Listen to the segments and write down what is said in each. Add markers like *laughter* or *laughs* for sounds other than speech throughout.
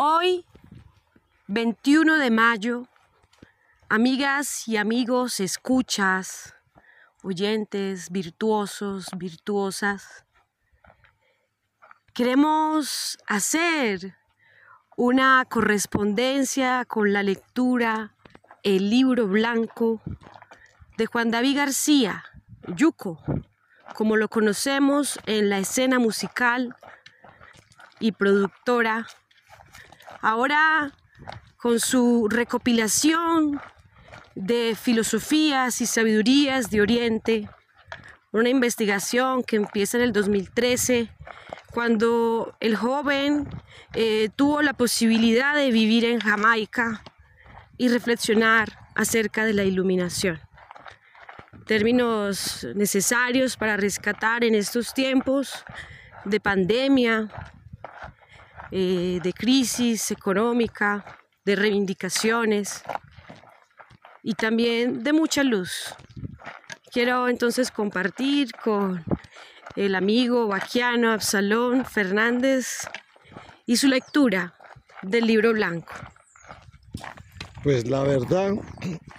Hoy, 21 de mayo, amigas y amigos, escuchas, oyentes, virtuosos, virtuosas, queremos hacer una correspondencia con la lectura El libro blanco de Juan David García, Yuco, como lo conocemos en la escena musical y productora Ahora, con su recopilación de filosofías y sabidurías de Oriente, una investigación que empieza en el 2013, cuando el joven eh, tuvo la posibilidad de vivir en Jamaica y reflexionar acerca de la iluminación. Términos necesarios para rescatar en estos tiempos de pandemia, eh, de crisis económica, de reivindicaciones y también de mucha luz. Quiero entonces compartir con el amigo vaquiano Absalón Fernández y su lectura del libro blanco. Pues la verdad,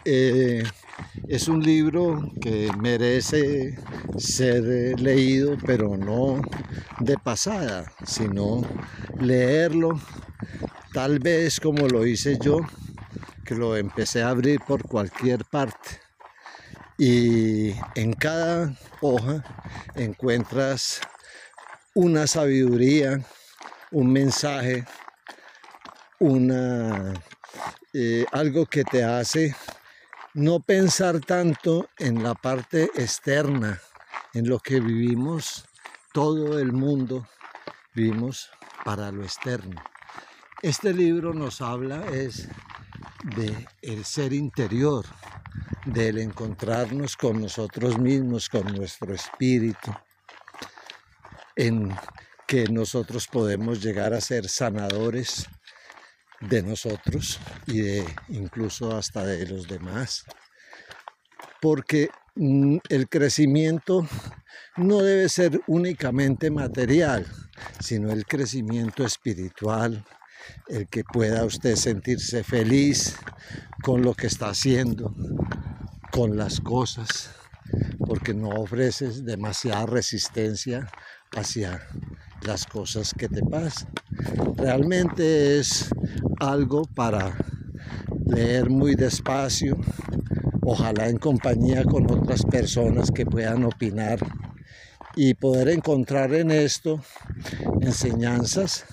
eh, es un libro que merece ser eh, leído, pero no de pasada, sino leerlo tal vez como lo hice yo, que lo empecé a abrir por cualquier parte. Y en cada hoja encuentras una sabiduría, un mensaje, una, eh, algo que te hace no pensar tanto en la parte externa, en lo que vivimos, todo el mundo vivimos para lo externo. Este libro nos habla es de el ser interior, del encontrarnos con nosotros mismos, con nuestro espíritu, en que nosotros podemos llegar a ser sanadores de nosotros y de incluso hasta de los demás. Porque mm, el crecimiento no debe ser únicamente material, sino el crecimiento espiritual, el que pueda usted sentirse feliz con lo que está haciendo, con las cosas, porque no ofreces demasiada resistencia hacia las cosas que te pasan. Realmente es algo para leer muy despacio, ojalá en compañía con otras personas que puedan opinar y poder encontrar en esto enseñanzas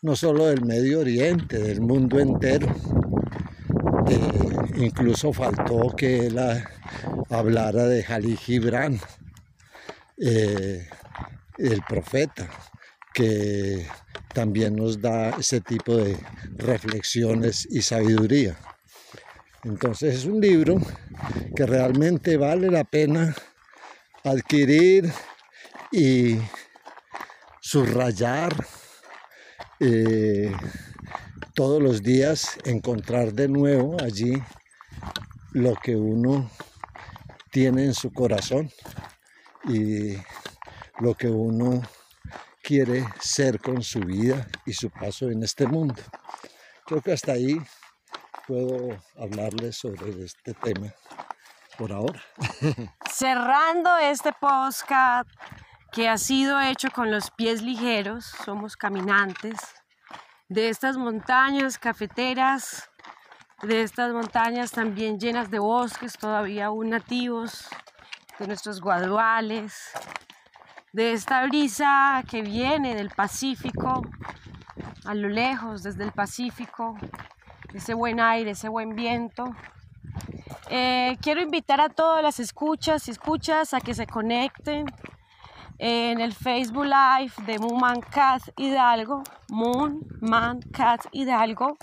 no solo del Medio Oriente, del mundo entero. Incluso faltó que él hablara de Jalí Gibran, eh, el profeta, que también nos da ese tipo de reflexiones y sabiduría. Entonces es un libro que realmente vale la pena adquirir y subrayar eh, todos los días, encontrar de nuevo allí lo que uno tiene en su corazón y lo que uno quiere ser con su vida y su paso en este mundo. Creo que hasta ahí puedo hablarles sobre este tema por ahora. *laughs* Cerrando este podcast que ha sido hecho con los pies ligeros, somos caminantes de estas montañas cafeteras, de estas montañas también llenas de bosques todavía aún nativos, de nuestros guaduales, de esta brisa que viene del Pacífico, a lo lejos, desde el Pacífico, ese buen aire, ese buen viento. Eh, quiero invitar a todas las escuchas y escuchas a que se conecten en el Facebook Live de Moon Cat Hidalgo, Moon Man Cat Hidalgo,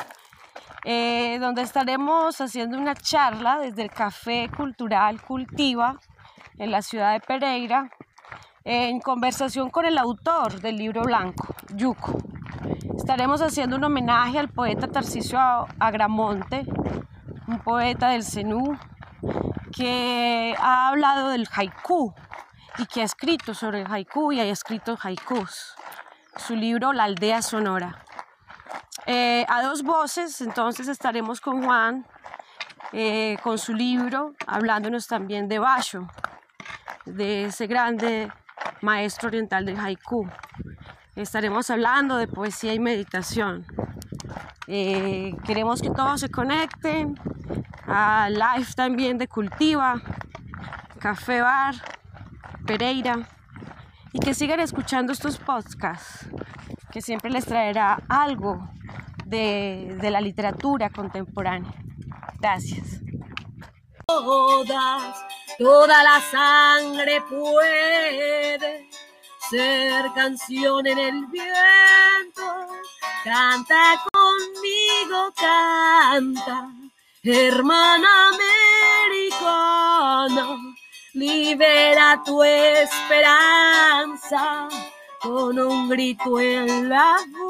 eh, donde estaremos haciendo una charla desde el Café Cultural Cultiva en la ciudad de Pereira en conversación con el autor del libro blanco, Yuco. Estaremos haciendo un homenaje al poeta Tarcisio Agramonte, un poeta del Zenú, que ha hablado del haiku y que ha escrito sobre el haiku y ha escrito haikus. Su libro La aldea sonora. eh, a dos voces, entonces estaremos con Juan, eh, con su libro, hablándonos también de Basho, de ese grande maestro oriental del haiku. Estaremos hablando de poesía y meditación. Eh, queremos que todos se conecten a live también de Cultiva, Café Bar, Pereira y que sigan escuchando estos podcasts que siempre les traerá algo de, de la literatura contemporánea. Gracias. Todas, toda la sangre puede ser canción en el viento. Canta conmigo, canta, hermana americana, libera tu esperanza con un grito en la voz